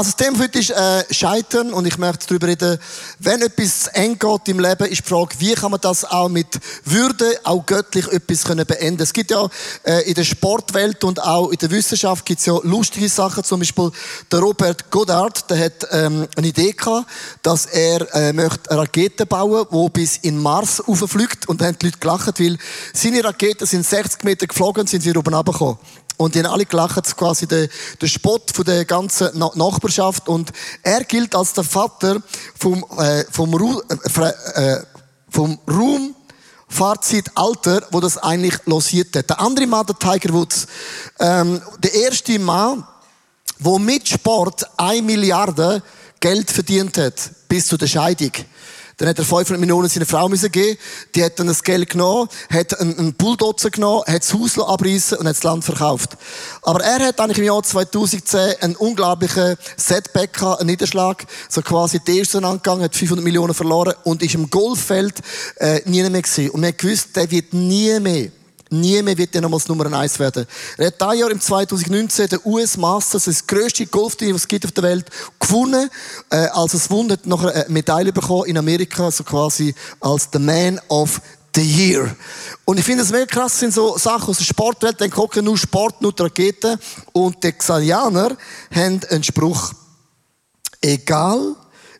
Also, das Thema heute ist äh, Scheitern und ich möchte darüber reden, wenn etwas eng geht im Leben, ist die Frage, wie kann man das auch mit Würde, auch göttlich etwas können beenden. Es gibt ja äh, in der Sportwelt und auch in der Wissenschaft gibt's ja lustige Sachen. Zum Beispiel der Robert Goddard, der hat ähm, eine Idee gehabt, dass er äh, möchte Raketen bauen, wo bis in Mars rauffliegt und dann haben die Leute gelacht, weil seine Raketen sind 60 Meter geflogen und sind wieder oben runtergekommen. Und die haben alle gelacht, quasi der, der Spott von der ganzen Nachbarschaft. Und er gilt als der Vater vom, äh, vom, Ru äh, äh, vom Ruhm, Fahrzeitalter, wo das eigentlich losiert hat. Der andere Mann, der Tiger Woods, ähm, der erste Mann, der mit Sport eine Milliarde Geld verdient hat, bis zu der Scheidung. Dann hat er 500 Millionen seiner Frau müssen geben. Die hat dann das Geld genommen, hat einen, Bulldozer genommen, hat das Haus abreißen und hat das Land verkauft. Aber er hat eigentlich im Jahr 2010 einen unglaublichen Setback gehabt, einen Niederschlag. So quasi die erste angegangen, hat 500 Millionen verloren und ist im Golffeld äh, nie mehr gewesen. Und man hat gewusst, der wird nie mehr Nie mehr wird er nochmals Nummer eins werden. Er hat dieses Jahr im 2019 den US Masters, das grösste Golfturnier, was es gibt auf der Welt, gewonnen. Äh, als es Wunder hat noch eine Medaille bekommen in Amerika, so quasi als the Man of the Year. Und ich finde es mega krass, sind so Sachen aus der Sportwelt, dann gucken nur Sport, nur die Raketen. Und die Xalianer haben einen Spruch. Egal,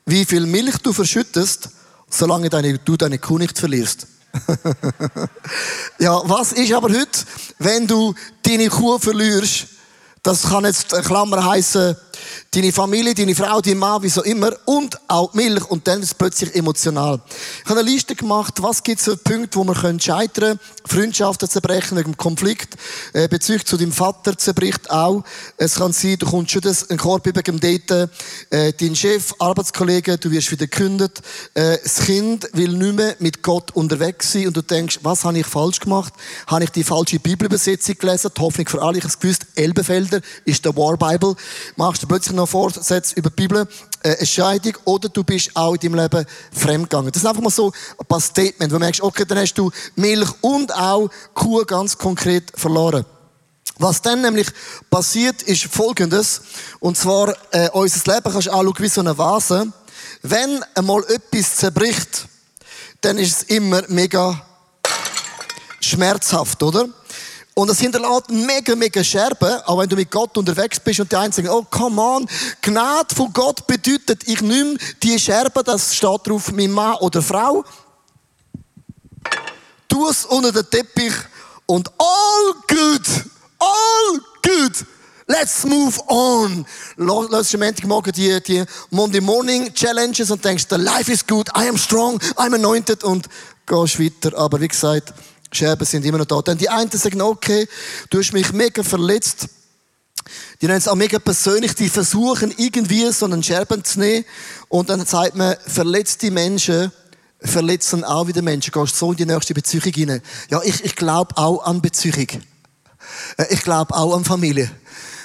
wie viel Milch du verschüttest, solange du deine Kuh nicht verlierst. ja, was ist aber heute, wenn du deine Kuh verlierst? Das kann jetzt eine Klammer heißen, deine Familie, deine Frau, dein Mann, wie so immer, und auch Milch, und dann ist es plötzlich emotional. Ich habe eine Liste gemacht, was gibt es für Punkte, wo man scheitern können, Freundschaften zerbrechen, wegen Konflikt, äh, Bezüge zu deinem Vater zerbricht auch. Es kann sein, du kommst schon das, ein Korb über dem Daten, äh, dein Chef, Arbeitskollege, du wirst wieder gekündigt, äh, das Kind will nicht mehr mit Gott unterwegs sein, und du denkst, was habe ich falsch gemacht? Habe ich die falsche Bibelübersetzung gelesen? Die Hoffnung für alle, ich habe gewusst, Elbefelder ist der War Bible. Machst plötzlich noch Vorsätze über die Bibel, äh, eine Scheidung oder du bist auch in deinem Leben fremdgegangen. Das ist einfach mal so ein paar Statements, wo du merkst, okay, dann hast du Milch und auch Kuh ganz konkret verloren. Was dann nämlich passiert, ist Folgendes. Und zwar, äh, unser Leben kannst du anschauen wie so eine Vase. Wenn einmal etwas zerbricht, dann ist es immer mega schmerzhaft, oder? Und das hinterlässt mega, mega Scherben, auch wenn du mit Gott unterwegs bist und die einen sagen, oh, come on, Gnade von Gott bedeutet, ich nehme die Scherben, das steht drauf, mein Mann oder Frau, tu es unter den Teppich und all good, all good. Let's move on. Lass am Montagmorgen die, die Monday Morning Challenges und denkst, the life is good, I am strong, I'm anointed und gehst weiter. Aber wie gesagt, Scherben sind immer noch da. Dann die einen sagen, okay, du hast mich mega verletzt. Die nennen es auch mega persönlich, die versuchen irgendwie so einen Scherben zu nehmen. Und dann sagt man, verletzte Menschen verletzen auch wieder Menschen. Gehst so in die nächste Beziehung hinein. Ja, ich, ich glaube auch an Beziehung. Äh, ich glaube auch an Familie.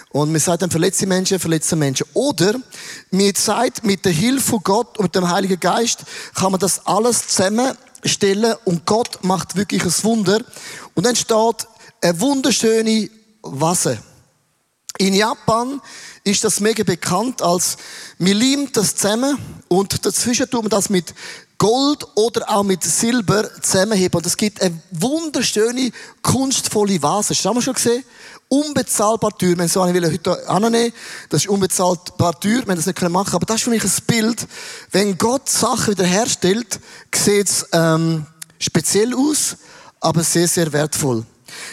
Und man sagt dann, verletzte Menschen, verletzte Menschen. Oder, mir sagt, mit der Hilfe von Gott und dem Heiligen Geist kann man das alles zusammen stellen und Gott macht wirklich ein Wunder. Und dann steht eine wunderschöne Vase. In Japan ist das mega bekannt als, wir lieben das zusammen und dazwischen tun wir das mit Gold oder auch mit Silber zusammenheben. Und es gibt eine wunderschöne, kunstvolle Vase. Das haben wir schon gesehen? Unbezahlbar teuer. Wir so eine will heute annehmen. Das ist unbezahlbar teuer. Wir haben das nicht machen können. Aber das ist für mich ein Bild. Wenn Gott Sachen wiederherstellt, sieht es ähm, speziell aus, aber sehr, sehr wertvoll.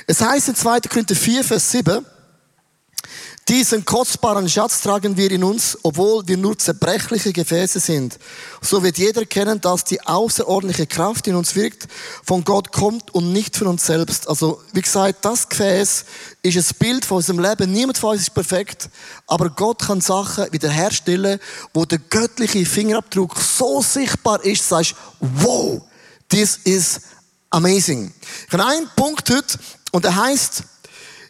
Es heißt in 2. Korinther 4, Vers 7, diesen kostbaren Schatz tragen wir in uns, obwohl wir nur zerbrechliche Gefäße sind. So wird jeder kennen, dass die außerordentliche Kraft in uns wirkt, von Gott kommt und nicht von uns selbst. Also, wie gesagt, das Gefäß ist ein Bild von unserem Leben. Niemand von uns ist perfekt, aber Gott kann Sachen wiederherstellen, wo der göttliche Fingerabdruck so sichtbar ist, sagst, wow, this is amazing. Ich habe einen Punkt heute, und der heißt,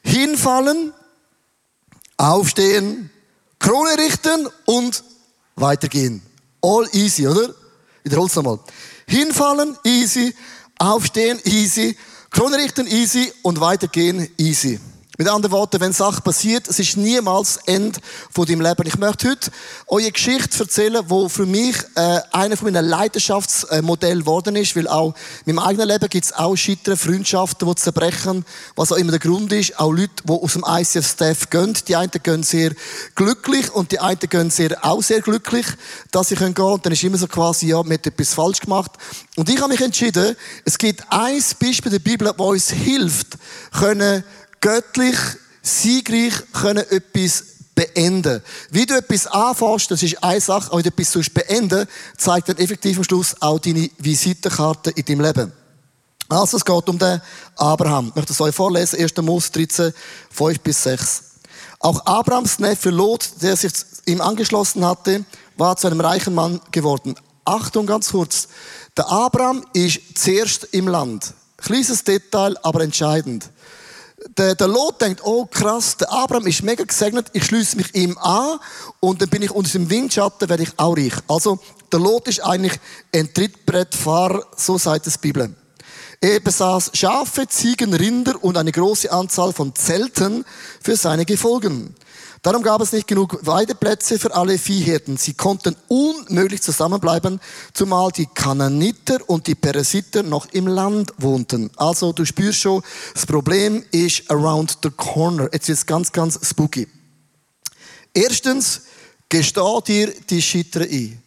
hinfallen, aufstehen, Krone richten und weitergehen. All easy, oder? Wiederhol's nochmal. Hinfallen, easy. Aufstehen, easy. Krone richten, easy. Und weitergehen, easy. Mit anderen Worten, wenn Sachen passiert, es ist niemals das Ende von deinem Leben. Ich möchte heute eure Geschichte erzählen, wo für mich äh, einer von meinen Leidenschaftsmodellen geworden ist, weil auch in meinem eigenen Leben gibt es auch Scheitern, Freundschaften, die zerbrechen, was auch immer der Grund ist. Auch Leute, die aus dem ICF-Staff gehen. Die einen gehen sehr glücklich und die einen gehen sehr, auch sehr glücklich, dass sie gehen können. Und dann ist immer so quasi, ja, man hat etwas falsch gemacht. Und ich habe mich entschieden, es gibt ein Beispiel der Bibel, das uns hilft, können göttlich, siegreich können etwas beenden. Wie du etwas anfasst, das ist eine Sache, aber wie du etwas beenden zeigt dann effektiv am Schluss auch deine Visitenkarte in deinem Leben. Also es geht um den Abraham. Ich möchte es euch vorlesen, 1. Mose 13, 5 bis 6. Auch Abrahams Neffe Lot, der sich ihm angeschlossen hatte, war zu einem reichen Mann geworden. Achtung ganz kurz. Der Abraham ist zuerst im Land. Kleines Detail, aber entscheidend. Der, der Lot denkt, oh krass, der Abraham ist mega gesegnet, ich schließe mich ihm an und dann bin ich unter dem Windschatten, werde ich auch reich. Also, der Lot ist eigentlich ein Trittbrettfahrer, so sagt es Bibel. Er besaß Schafe, Ziegen, Rinder und eine große Anzahl von Zelten für seine Gefolgen. Darum gab es nicht genug Weideplätze für alle Viehhirten. Sie konnten unmöglich zusammenbleiben, zumal die Kananiter und die Peresiter noch im Land wohnten. Also du spürst schon, das Problem ist around the corner. Jetzt es ganz, ganz spooky. Erstens, gesteh dir die Scheiter ein.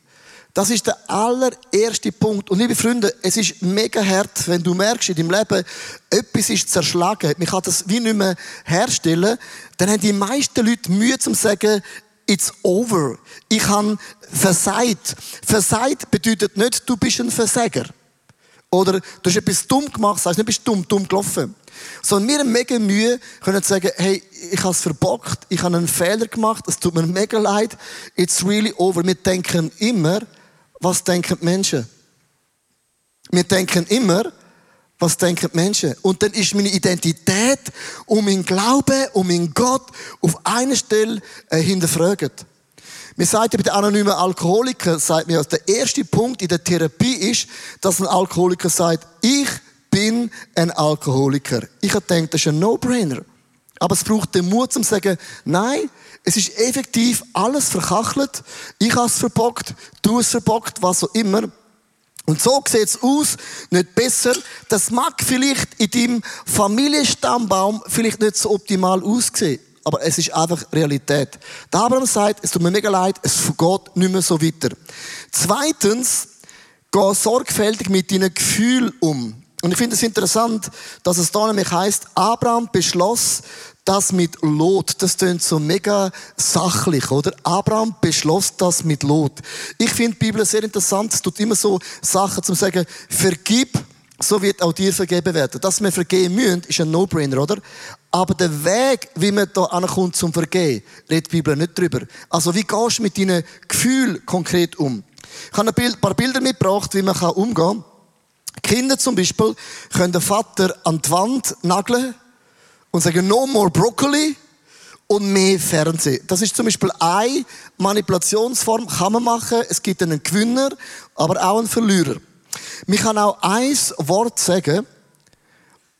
Das ist der allererste Punkt. Und liebe Freunde, es ist mega hart, wenn du merkst in deinem Leben, etwas ist zerschlagen. Man kann das wie nicht mehr herstellen. Dann haben die meisten Leute Mühe zu sagen, it's over. Ich habe versagt. Versagt bedeutet nicht, du bist ein Versager. Oder du hast etwas dumm gemacht, sagst nicht, du bist dumm, dumm gelaufen. Sondern wir haben mega Mühe, können sagen, hey, ich habe es verbockt, ich habe einen Fehler gemacht, es tut mir mega leid, it's really over. Wir denken immer, was denken die Menschen? Wir denken immer, was denken die Menschen? Und dann ist meine Identität und mein Glaube und mein Gott auf einer Stelle äh, hinterfragt. Wir sagen bei den anonymen Alkoholikern, sagt mir, der erste Punkt in der Therapie ist, dass ein Alkoholiker sagt, ich bin ein Alkoholiker. Ich habe gedacht, das ist ein No-Brainer. Aber es braucht den Mut, zu sagen, nein, es ist effektiv alles verkachelt. Ich habe es verbockt, du es verbockt, was auch immer. Und so sieht es aus, nicht besser. Das mag vielleicht in deinem Familienstammbaum vielleicht nicht so optimal aussehen. Aber es ist einfach Realität. Der Abraham sagt, es tut mir mega leid, es geht nicht mehr so weiter. Zweitens, geh sorgfältig mit deinen Gefühlen um. Und ich finde es interessant, dass es da nämlich heißt, Abraham beschloss, das mit Lot, das klingt so mega sachlich, oder? Abraham beschloss das mit Lot. Ich finde die Bibel sehr interessant. Es tut immer so Sachen zum sagen, vergib, so wird auch dir vergeben werden. Dass wir vergeben müssen, ist ein No-Brainer, oder? Aber der Weg, wie man da ankommt zum Vergehen, redet die Bibel nicht drüber. Also wie gehst du mit deinen Gefühlen konkret um? Ich habe ein paar Bilder mitgebracht, wie man umgehen kann. Kinder zum Beispiel können den Vater an die Wand nageln und sagen, no more Broccoli und mehr Fernsehen. Das ist zum Beispiel eine Manipulationsform, kann man machen. Es gibt einen Gewinner, aber auch einen Verlierer. Man kann auch ein Wort sagen,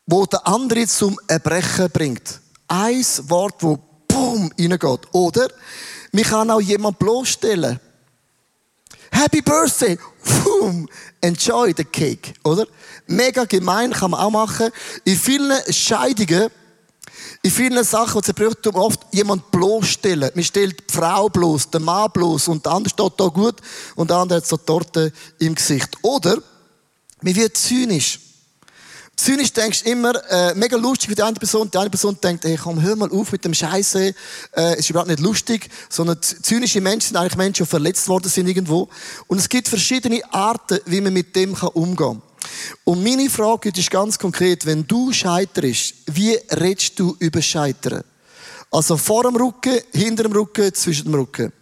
wo der andere zum Erbrechen bringt. Ein Wort, wo boom reingeht. Oder man kann auch jemand bloßstellen. Happy Birthday! Boom! Enjoy the cake, oder? Mega gemein kann man auch machen. In vielen Scheidungen in vielen Sachen, die zerbricht, oft jemand bloßstellen. Man stellt die Frau bloß, den Mann bloß und der andere steht da gut und der andere hat so Torte im Gesicht. Oder man wird zynisch. Zynisch denkst du immer, äh, mega lustig für die eine Person. Die eine Person denkt, hey, komm, hör mal auf mit dem Scheiße. Äh, ist überhaupt nicht lustig. Sondern zynische Menschen sind eigentlich Menschen, die verletzt worden sind irgendwo. Und es gibt verschiedene Arten, wie man mit dem umgehen kann. Und meine Frage ist ganz konkret, wenn du scheiterst, wie redest du über Scheitern? Also vor dem Rücken, hinter dem Rücken, zwischen dem Rücken.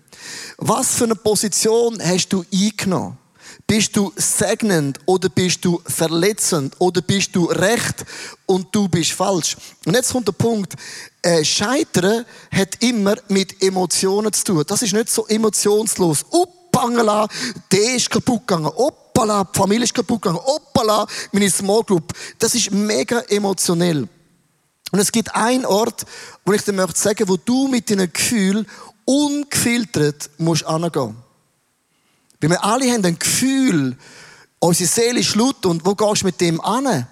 Was für eine Position hast du eingenommen? Bist du segnend oder bist du verletzend oder bist du recht und du bist falsch? Und jetzt kommt der Punkt, äh, Scheitern hat immer mit Emotionen zu tun. Das ist nicht so emotionslos. Uppangela, der ist kaputt gegangen. Oppala, die Familie ist kaputt gegangen. Oppala, meine Small Group. Das ist mega emotionell. Und es gibt einen Ort, wo ich dir möchte sagen, wo du mit deinen Gefühlen ungefiltert musst angehen. Weil wir alle haben ein Gefühl, unsere Seele ist laut und wo gehst du mit dem an? Und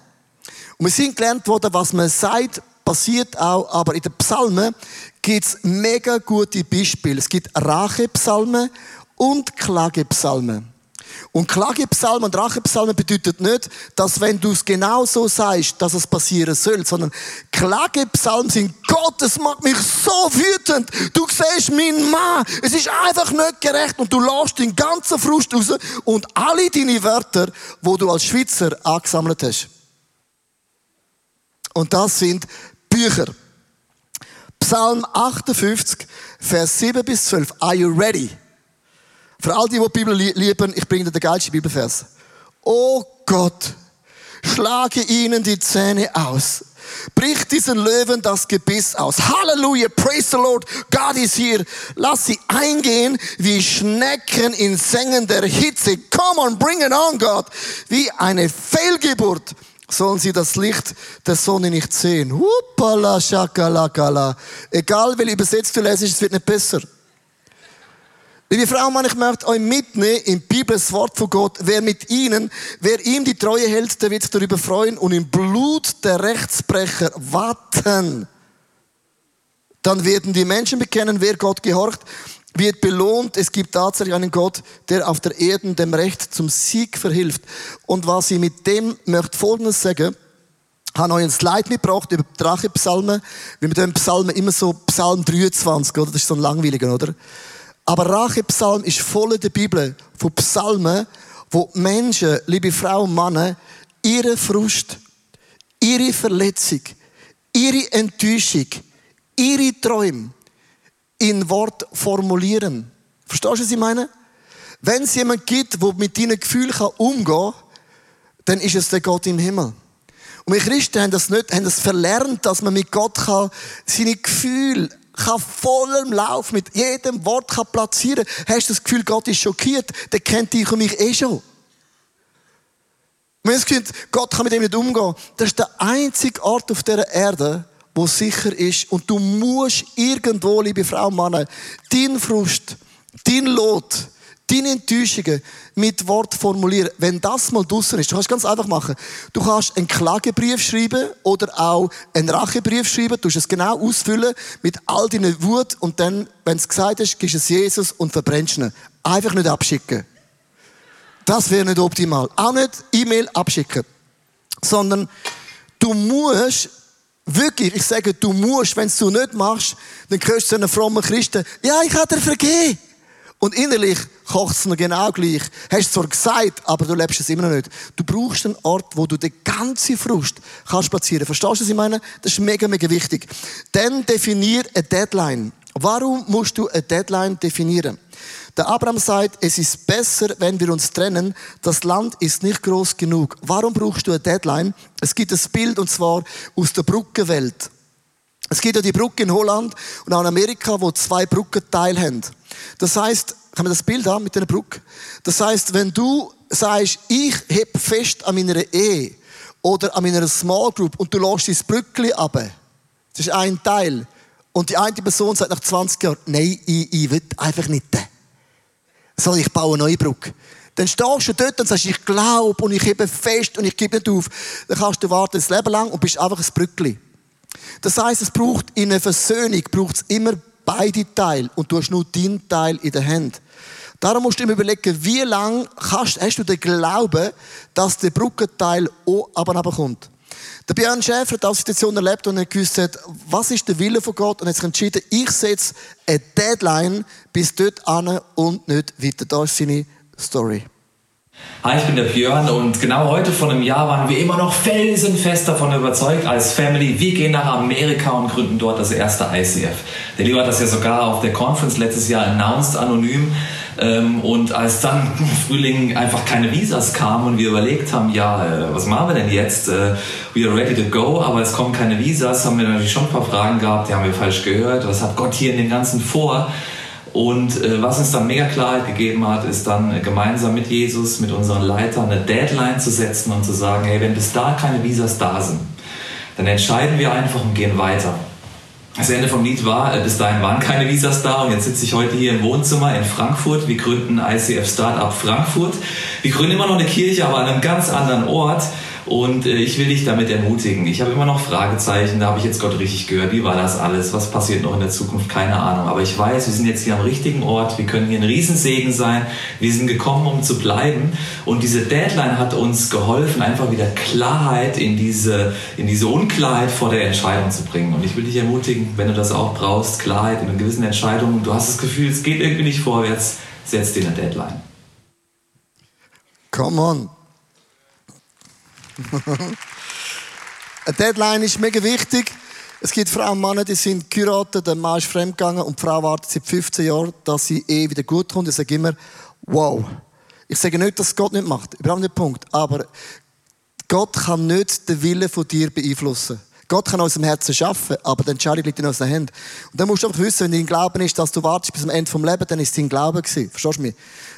wir sind gelernt worden, was man sagt, passiert auch, aber in den Psalmen gibt es mega gute Beispiele. Es gibt Rachepsalmen und Klagepsalmen. Und Klagepsalmen und Rachepsalmen bedeutet nicht, dass wenn du es genau so sagst, dass es passieren soll, sondern Klagepsalmen sind, Gott, es macht mich so wütend. Du siehst mein Mann, es ist einfach nicht gerecht und du lässt den ganzen Frust raus und alle deine Wörter, wo du als Schweizer angesammelt hast. Und das sind Bücher. Psalm 58, Vers 7 bis 12. Are you ready? Für all die, die die Bibel lieben, ich bringe dir den geilsten Bibelvers. Oh Gott, schlage ihnen die Zähne aus. Brich diesen Löwen das Gebiss aus. Halleluja, praise the Lord, God is here. Lass sie eingehen wie Schnecken in sengender Hitze. Come on, bring it on, Gott. Wie eine Fehlgeburt sollen sie das Licht der Sonne nicht sehen. Huppala, shakalakala. Egal, wie übersetzt du lässt, es wird nicht besser. Liebe Frau, Mann, ich möchte euch mitnehmen im Bibel das Wort von Gott. Wer mit ihnen, wer ihm die Treue hält, der wird sich darüber freuen und im Blut der Rechtsbrecher warten. Dann werden die Menschen bekennen, wer Gott gehorcht, wird belohnt. Es gibt tatsächlich einen Gott, der auf der Erde dem Recht zum Sieg verhilft. Und was ich mit dem möchte Folgendes sagen. Habe euch ein Slide mitgebracht über Drachepsalmen. Wie mit dem Psalmen immer so Psalm 23, oder? Das ist so ein langweiliger, oder? Aber Rachepsalm ist voll der Bibel von Psalmen, wo Menschen, liebe Frauen und Männer, ihre Frust, ihre Verletzung, ihre Enttäuschung, ihre Träume in Wort formulieren. Verstehst du, was ich meine? Wenn es jemand gibt, der mit deinen Gefühlen umgehen kann, dann ist es der Gott im Himmel. Und wir Christen haben das nicht, haben das verlernt, dass man mit Gott kann, seine Gefühle kann voll im Lauf mit jedem Wort kann platzieren Hast du das Gefühl, Gott ist schockiert, der kennt dich und mich eh schon. Wenn das Gefühl, Gott kann mit dem nicht umgehen, das ist der einzige Ort auf dieser Erde, wo sicher ist. Und du musst irgendwo, liebe Frau und Mann, dein Frust, dein Lot, deine Enttäuschungen mit Wort formulieren. Wenn das mal draussen ist, du kannst ganz einfach machen. Du kannst einen Klagebrief schreiben oder auch einen Rachebrief schreiben. Du musst es genau ausfüllen mit all deinen Wut und dann, wenn es gesagt ist, gibst du es Jesus und verbrennst ihn. Einfach nicht abschicken. Das wäre nicht optimal. Auch nicht E-Mail abschicken. Sondern du musst Wirklich, ich sage, du musst, wenn du es nicht machst, dann gehörst du zu einem frommen Christen. Ja, ich habe dir vergeben. Und innerlich kocht es noch genau gleich. Hast es zwar gesagt, aber du lebst es immer noch nicht. Du brauchst einen Ort, wo du die ganze Frust kannst platzieren. Verstehst du, was ich meine? Das ist mega, mega wichtig. Dann definier eine Deadline. Warum musst du eine Deadline definieren? Der Abraham sagt, es ist besser, wenn wir uns trennen. Das Land ist nicht groß genug. Warum brauchst du eine Deadline? Es gibt ein Bild, und zwar aus der Brückenwelt. Es gibt ja die Brücke in Holland und auch in Amerika, wo zwei Brückenteile haben. Das heißt, haben wir das Bild an mit der Brücke? Das heißt, wenn du sagst, ich heb fest an meiner Ehe oder an meiner Small Group und du lässt dein Brückli ab, das ist ein Teil. Und die eine Person sagt nach 20 Jahren, nein, ich, ich will einfach nicht. So, ich baue eine neue Brücke. Dann stehst du dort und sagst, ich glaube und ich hebe fest und ich gebe nicht auf. Dann kannst du warten das Leben lang und bist einfach ein Brückli. Das heißt, es braucht in einer Versöhnung braucht es immer beide Teile und du hast nur deinen Teil in der Hand. Darum musst du immer überlegen, wie lange hast, hast du den Glauben, dass der Brückenteil auch kommt. Der Björn Schäfer hat auch Situation erlebt und er gewusst hat, was ist der Wille von Gott und hat sich entschieden, ich setze eine Deadline bis dort an und nicht weiter. Das ist seine Story. Hi, ich bin der Björn und genau heute vor einem Jahr waren wir immer noch felsenfest davon überzeugt als Family, wir gehen nach Amerika und gründen dort das erste ICF. Der Leo hat das ja sogar auf der Conference letztes Jahr announced, anonym. Ähm, und als dann im Frühling einfach keine Visas kamen und wir überlegt haben, ja, äh, was machen wir denn jetzt? Äh, we are ready to go, aber es kommen keine Visas, haben wir natürlich schon ein paar Fragen gehabt, die haben wir falsch gehört. Was hat Gott hier in den Ganzen vor? Und äh, was uns dann mega Klarheit gegeben hat, ist dann gemeinsam mit Jesus, mit unseren Leitern eine Deadline zu setzen und zu sagen, hey, wenn bis da keine Visas da sind, dann entscheiden wir einfach und gehen weiter. Das Ende vom Lied war, äh, bis dahin waren keine Visas da und jetzt sitze ich heute hier im Wohnzimmer in Frankfurt. Wir gründen ICF Startup Frankfurt. Wir gründen immer noch eine Kirche, aber an einem ganz anderen Ort. Und äh, ich will dich damit ermutigen. Ich habe immer noch Fragezeichen, da habe ich jetzt Gott richtig gehört. Wie war das alles? Was passiert noch in der Zukunft? Keine Ahnung. Aber ich weiß, wir sind jetzt hier am richtigen Ort. Wir können hier ein Riesensegen sein. Wir sind gekommen, um zu bleiben. Und diese Deadline hat uns geholfen, einfach wieder Klarheit in diese, in diese Unklarheit vor der Entscheidung zu bringen. Und ich will dich ermutigen, wenn du das auch brauchst, Klarheit in einer gewissen Entscheidung. Du hast das Gefühl, es geht irgendwie nicht vorwärts, setz dir eine Deadline. Come on. Eine Deadline ist mega wichtig. Es gibt Frauen und Männer, die sind geheiratet, der Mann ist fremdgegangen und die Frau wartet seit 15 Jahren, dass sie eh wieder gut kommt. Ich sage immer, wow. Ich sage nicht, dass Gott nicht macht, überhaupt nicht Punkt. Aber Gott kann nicht den Willen von dir beeinflussen. Gott kann aus dem Herzen schaffen, aber die Entscheidung liegt in unseren Händen. Und dann musst du einfach wissen, wenn dein Glauben ist, dass du wartest bis zum Ende vom Leben, dann ist es dein Glaube gewesen. Verstehst du mich?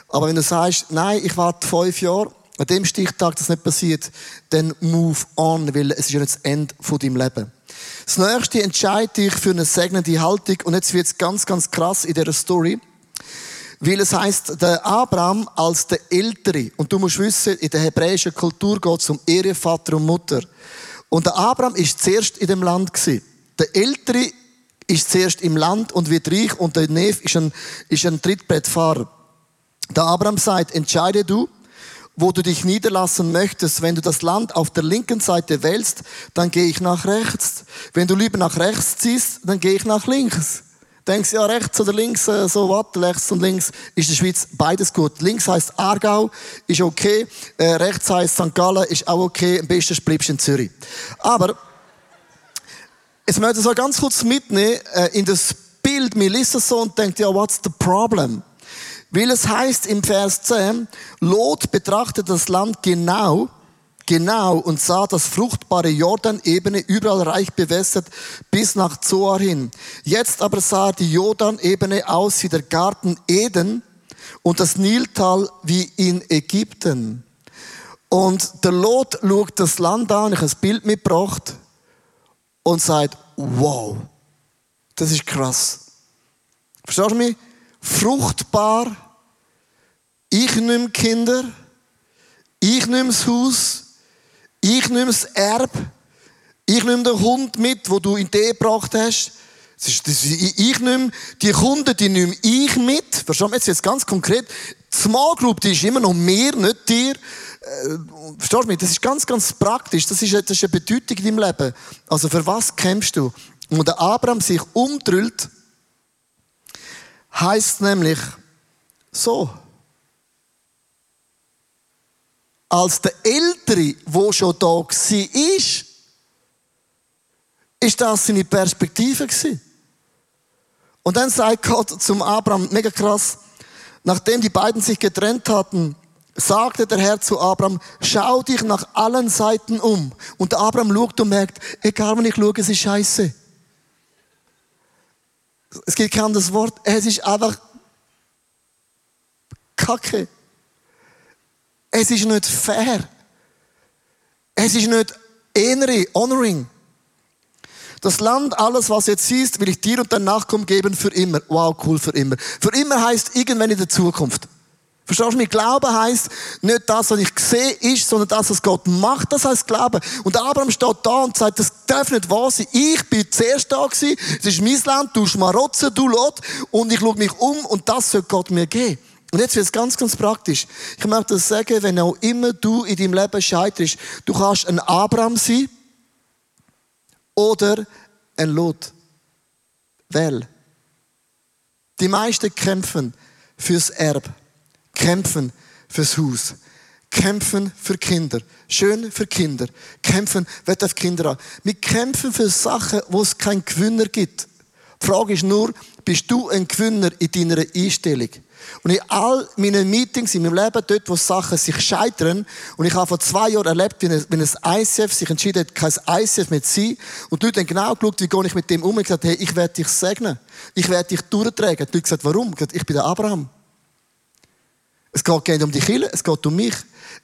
Aber wenn du sagst, nein, ich warte fünf Jahre, an dem Stichtag das nicht passiert, dann move on, weil es ist ja nicht das Ende von deinem Leben. Das nächste entscheide dich für eine segnende Haltung und jetzt wird es ganz, ganz krass in dieser Story. Weil es heißt, der Abraham als der Ältere, und du musst wissen, in der hebräischen Kultur geht es um Ehre, Vater und Mutter. Und der Abraham ist zuerst in dem Land gewesen. Der Ältere ist zuerst im Land und wird reich und der Nef ist ein, ist ein Trittbrettfahrer. Der Abraham sagt, entscheide du, wo du dich niederlassen möchtest. Wenn du das Land auf der linken Seite wählst, dann gehe ich nach rechts. Wenn du lieber nach rechts ziehst, dann gehe ich nach links. Denkst ja rechts oder links, äh, so was, rechts und links ist in der Schweiz beides gut. Links heißt Aargau, ist okay. Äh, rechts heißt St. Gallen, ist auch okay. Am besten bleibst du in Zürich. Aber, jetzt möchte ich so ganz kurz mitnehmen, äh, in das Bild, mir liest es so und denkt, ja, what's the problem? Weil es heißt im Vers 10, Lot betrachtete das Land genau, genau und sah das fruchtbare Jordanebene überall reich bewässert bis nach Zoar hin. Jetzt aber sah die Jordanebene aus wie der Garten Eden und das Niltal wie in Ägypten. Und der Lot schaut das Land an, ich habe ein Bild mitgebracht und sagt, wow, das ist krass. Verstehst du mich? Fruchtbar, ich nehme Kinder, ich nehme das Haus, ich nehme das Erb, ich nehme den Hund mit, wo du in die gebracht hast. Das ist, das ist, ich nehme die Kunden, die nehme ich mit. Verstehst du? Jetzt jetzt ganz konkret. Die Small Group, die ist immer noch mehr, nicht dir. Äh, verstehst du mich? Das ist ganz, ganz praktisch. Das ist, das ist eine Bedeutung in deinem Leben. Also für was kämpfst du? Und der Abraham sich umdrüllt, heißt nämlich so. Als der Ältere, wo schon da war, ist, ist das seine Perspektive. Und dann sagt Gott zum Abraham, mega krass, nachdem die beiden sich getrennt hatten, sagte der Herr zu Abraham, schau dich nach allen Seiten um. Und der Abraham schaut und merkt, egal wenn ich schaue, es ist scheiße. Es gibt kein anderes Wort. Es ist einfach Kacke. Es ist nicht fair. Es ist nicht innere, honoring. Das Land, alles, was jetzt siehst, will ich dir und deinen Nachkommen geben für immer. Wow, cool, für immer. Für immer heißt irgendwann in der Zukunft. Verstehst du mich? Glauben heißt nicht das, was ich sehe, ist, sondern das, was Gott macht. Das heißt Glauben. Und Abraham steht da und sagt, das darf nicht wahr sein. Ich bin zuerst da gewesen. Es ist mein Land. Du schmarotze, du Lot. Und ich schaue mich um und das soll Gott mir geben. Und jetzt wird es ganz, ganz praktisch. Ich möchte das sagen, wenn auch immer du in deinem Leben scheiterst, du kannst ein Abraham sein oder ein Lot. Wähl. Die meisten kämpfen fürs Erb, kämpfen fürs Haus, kämpfen für Kinder. Schön für Kinder. Kämpfen, wer darf Kinder an? Wir kämpfen für Sachen, wo es keinen Gewinner gibt. Die Frage ist nur, bist du ein Gewinner in deiner Einstellung? Und in all meinen Meetings in meinem Leben, dort, wo Sachen sich scheitern, und ich habe vor zwei Jahren erlebt, wie ein, ICF sich entschieden hat, kein ICF mehr zu sein, und Leute haben genau geschaut, wie gehe ich mit dem um, und gesagt, hey, ich werde dich segnen. Ich werde dich durchtragen. Die Leute gesagt, warum? Ich, gesagt, ich bin der Abraham. Es geht nicht um die Kille, es geht um mich.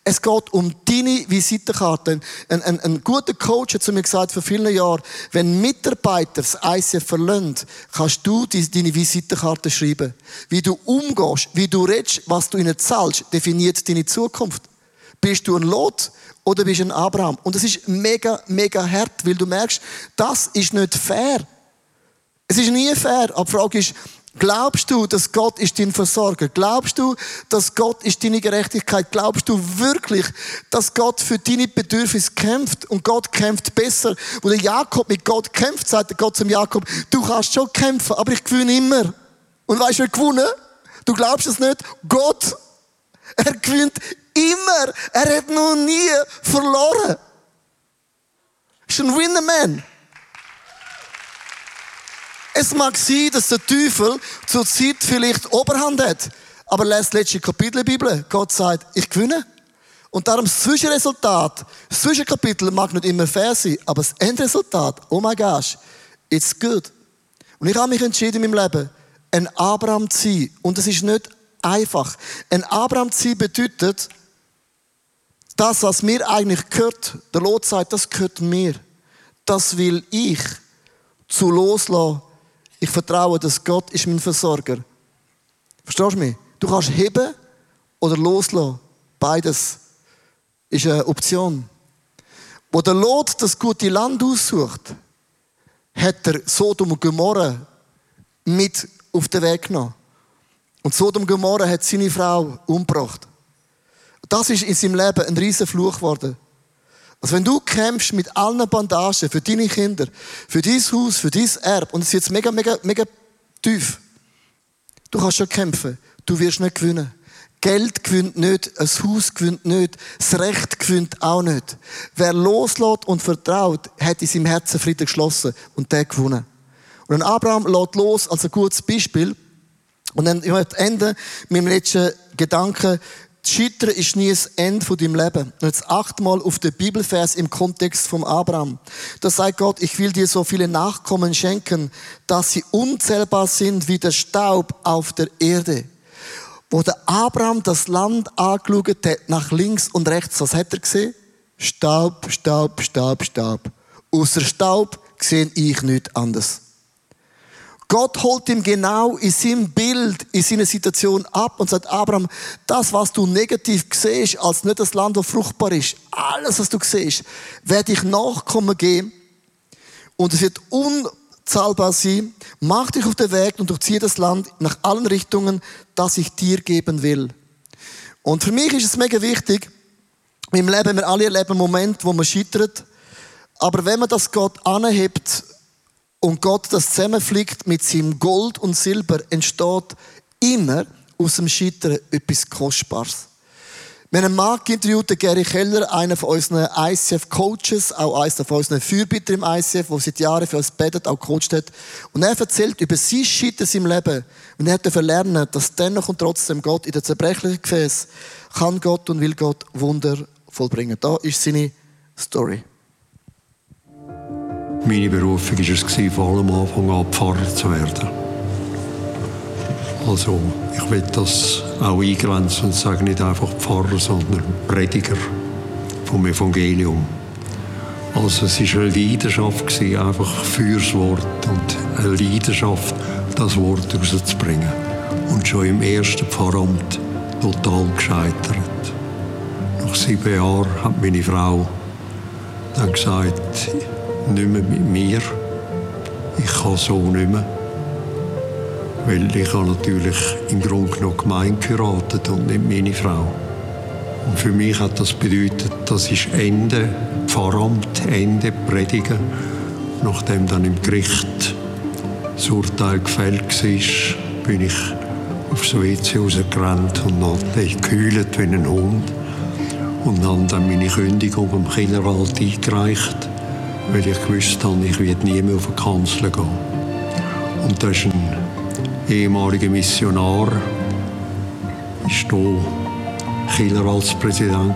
Es geht um deine Visitenkarte. Ein, ein, ein, guter Coach hat zu mir gesagt vor vielen Jahren, wenn Mitarbeiter das ICF verlassen, kannst du deine Visitenkarte schreiben. Wie du umgehst, wie du redest, was du ihnen zahlst, definiert deine Zukunft. Bist du ein Lot oder bist du ein Abraham? Und das ist mega, mega hart, weil du merkst, das ist nicht fair. Es ist nie fair. Aber die Frage ist, Glaubst du, dass Gott ist dein Versorger? Glaubst du, dass Gott ist deine Gerechtigkeit? Glaubst du wirklich, dass Gott für deine Bedürfnisse kämpft? Und Gott kämpft besser. Wo der Jakob mit Gott kämpft, sagt Gott zum Jakob, du kannst schon kämpfen, aber ich gewinne immer. Und weißt du, wer gewonnen? Du glaubst es nicht? Gott. Er gewinnt immer. Er hat noch nie verloren. Ist ein Winnerman. Es mag sein, dass der Teufel zur Zeit vielleicht Oberhand hat. Aber lest letzte Kapitel der Bibel. Gott sagt, ich gewinne. Und darum das Zwischenresultat, das Zwischenkapitel mag nicht immer fair sein, aber das Endresultat, oh my gosh, it's good. Und ich habe mich entschieden in meinem Leben, ein Abraham zu sein. Und es ist nicht einfach. Ein Abraham zu sein bedeutet, das, was mir eigentlich gehört, der Lot sagt, das gehört mir. Das will ich zu loslassen ich vertraue, dass Gott ist mein Versorger. Verstehst du mich? Du kannst heben oder loslassen. Beides ist eine Option. Wo der Lot das gute Land aussucht, hat er Sodom und Gomorra mit auf den Weg genommen. Und Sodom und Gomorra hat seine Frau umgebracht. Das ist in seinem Leben ein riesen Fluch geworden. Also wenn du kämpfst mit allen Bandagen für deine Kinder, für dein Haus, für dein Erb, und es ist jetzt mega, mega, mega tief. Du kannst schon kämpfen. Du wirst nicht gewinnen. Geld gewinnt nicht, ein Haus gewinnt nicht, das Recht gewinnt auch nicht. Wer loslässt und vertraut, hat in seinem Herzen Frieden geschlossen und der gewonnen. Und Abraham lässt los als ein gutes Beispiel. Und dann, ich möchte enden mit dem letzten Gedanken. Scheitern ist nie das Ende von deinem Leben. Jetzt achtmal auf den Bibelvers im Kontext vom Abraham. Da sagt Gott, ich will dir so viele Nachkommen schenken, dass sie unzählbar sind wie der Staub auf der Erde. Wo der Abraham das Land angeschaut hat, nach links und rechts, was hat er gesehen? Staub, Staub, Staub, Staub. Außer Staub sehe ich nichts anderes. Gott holt ihm genau in seinem Bild, in seiner Situation ab und sagt, Abraham, das, was du negativ siehst, als nicht das Land, das fruchtbar ist, alles, was du siehst, werde ich Nachkommen geben und es wird unzahlbar sein. Mach dich auf den Weg und durchziehe das Land nach allen Richtungen, das ich dir geben will. Und für mich ist es mega wichtig, im Leben, wir alle erleben Momente, wo man scheitert, aber wenn man das Gott anhebt, und Gott das zusammenfliegt mit seinem Gold und Silber, entsteht immer aus dem Scheitern etwas Kostbares. Wir haben Mann interviewt, den Gary Keller, einer von unseren ICF-Coaches, auch einer von unseren Fürbitter im ICF, der seit Jahren für uns betet, auch coacht hat. Und er erzählt über sein Scheitern in seinem Leben. Und er hat lernen, dass dennoch und trotzdem Gott in der zerbrechlichen Gefäß kann Gott und will Gott Wunder vollbringen. Da ist seine Story. Meine Berufung war es, vor allem am Anfang an Pfarrer zu werden. Also, ich will das auch eingrenzen und sage nicht einfach Pfarrer, sondern Prediger vom Evangelium. Also es war eine Leidenschaft, einfach fürs Wort und eine Leidenschaft, das Wort rauszubringen. Und schon im ersten Pfarramt total gescheitert. Nach sieben Jahren hat meine Frau dann gesagt, nicht mehr mit mir. Ich kann so nicht mehr. Weil ich habe natürlich im Grunde genommen Gemeinde geheiratet und nicht meine Frau. Und für mich hat das bedeutet, das ist Ende Pfarramt, Ende Predigen. Nachdem dann im Gericht das Urteil gefällt war, bin ich aufs WC rausgerannt und habe gekühlt wie ein Hund. Und habe dann meine Kündigung am Kinderwald eingereicht weil ich gewusst habe, ich werde nie mehr auf die Kanzel gehen. Und das ist ein ehemaliger Missionar, war hier Killer als Präsident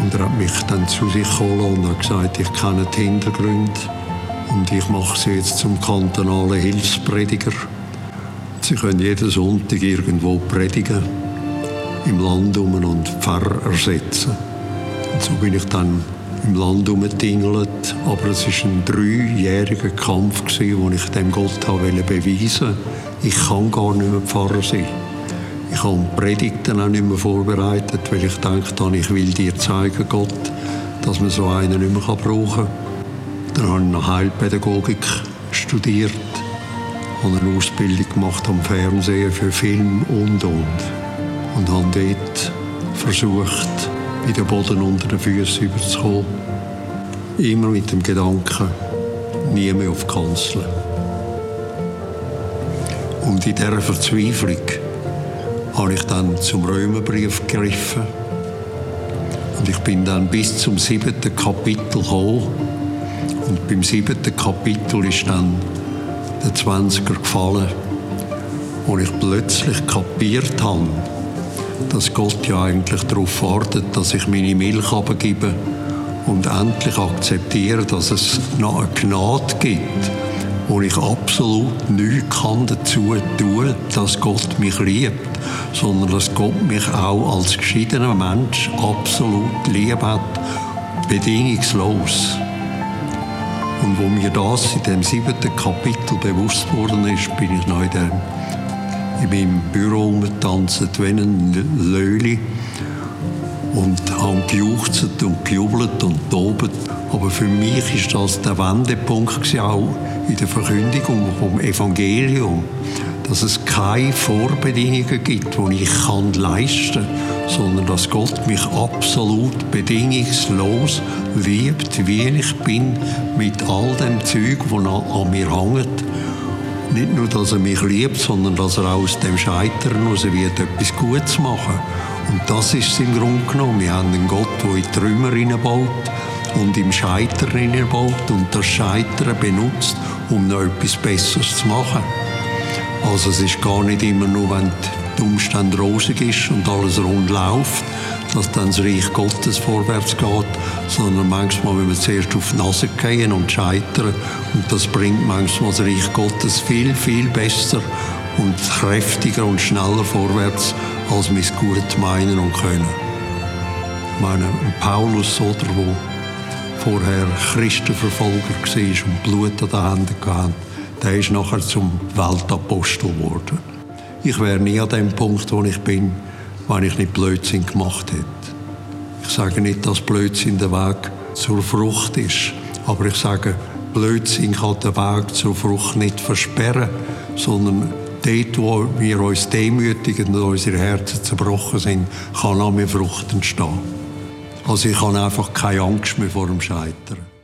und er hat mich dann zu sich geholt und hat gesagt, ich kenne die Hintergründe und ich mache sie jetzt zum kantonalen Hilfsprediger. Sie können jeden Sonntag irgendwo predigen im Land um und Pfarrer ersetzen. Und so bin ich dann im Land umgetingelt. Aber es war ein dreijähriger Kampf, wo ich dem Gott beweisen wollte, ich kann gar nicht mehr Pfarrer sein. Ich habe Predigten auch nicht mehr vorbereitet, weil ich dachte, ich will dir zeigen, Gott, dass man so einen nicht mehr brauchen kann. Dann habe ich noch Heilpädagogik studiert, habe eine Ausbildung gemacht am Fernsehen für Film und und. Und habe dort versucht, in den Boden unter den Füßen überzukommen. Immer mit dem Gedanken, nie mehr auf Kanzeln. Und in dieser Verzweiflung habe ich dann zum Römerbrief gegriffen. Und ich bin dann bis zum siebten Kapitel gekommen. Und beim siebten Kapitel ist dann der Zwanziger gefallen, wo ich plötzlich kapiert habe, dass Gott ja eigentlich darauf wartet, dass ich meine Milch abgebe und endlich akzeptiere, dass es noch eine Gnade gibt, wo ich absolut nichts kann dazu tun, dass Gott mich liebt, sondern dass Gott mich auch als geschiedener Mensch absolut lieb hat, bedingungslos. Und wo mir das in dem siebten Kapitel bewusst worden ist, bin ich noch in, dem, in meinem Büro umgetanzt wie ein Löli und habe gejuchzt und gejubelt und tobet. Aber für mich ist das der Wendepunkt auch in der Verkündigung vom Evangelium, dass es keine Vorbedingungen gibt, die ich kann leisten kann, sondern dass Gott mich absolut bedingungslos liebt, wie ich bin, mit all dem Zeug, das an mir hängt. Nicht nur, dass er mich liebt, sondern dass er aus dem Scheitern heraus wird, etwas Gutes machen. Und das ist es im Grunde genommen. Wir haben einen Gott, der in Trümmer hineinbaut und im Scheitern hineinbaut und das Scheitern benutzt, um noch etwas Besseres zu machen. Also es ist gar nicht immer nur, wenn die Umstände rosig ist und alles rund läuft, dass dann das Reich Gottes vorwärts geht, sondern manchmal, wenn wir zuerst auf die Nase gehen und scheitern, und das bringt manchmal das Reich Gottes viel, viel besser und kräftiger und schneller vorwärts, als wir es gut meinen und können. Ich meine, Paulus oder wo vorher Christenverfolger war und Blut an den Händen hatte, der ist nachher zum Weltapostel geworden. Ich wäre nie an dem Punkt, wo ich bin, wenn ich nicht Blödsinn gemacht hätte. Ich sage nicht, dass Blödsinn der Weg zur Frucht ist, aber ich sage, Blödsinn kann den Weg zur Frucht nicht versperren, sondern dort, wo wir uns demütigen und unsere Herzen zerbrochen sind, kann auch mehr Frucht entstehen. Also ich habe einfach keine Angst mehr vor dem Scheitern.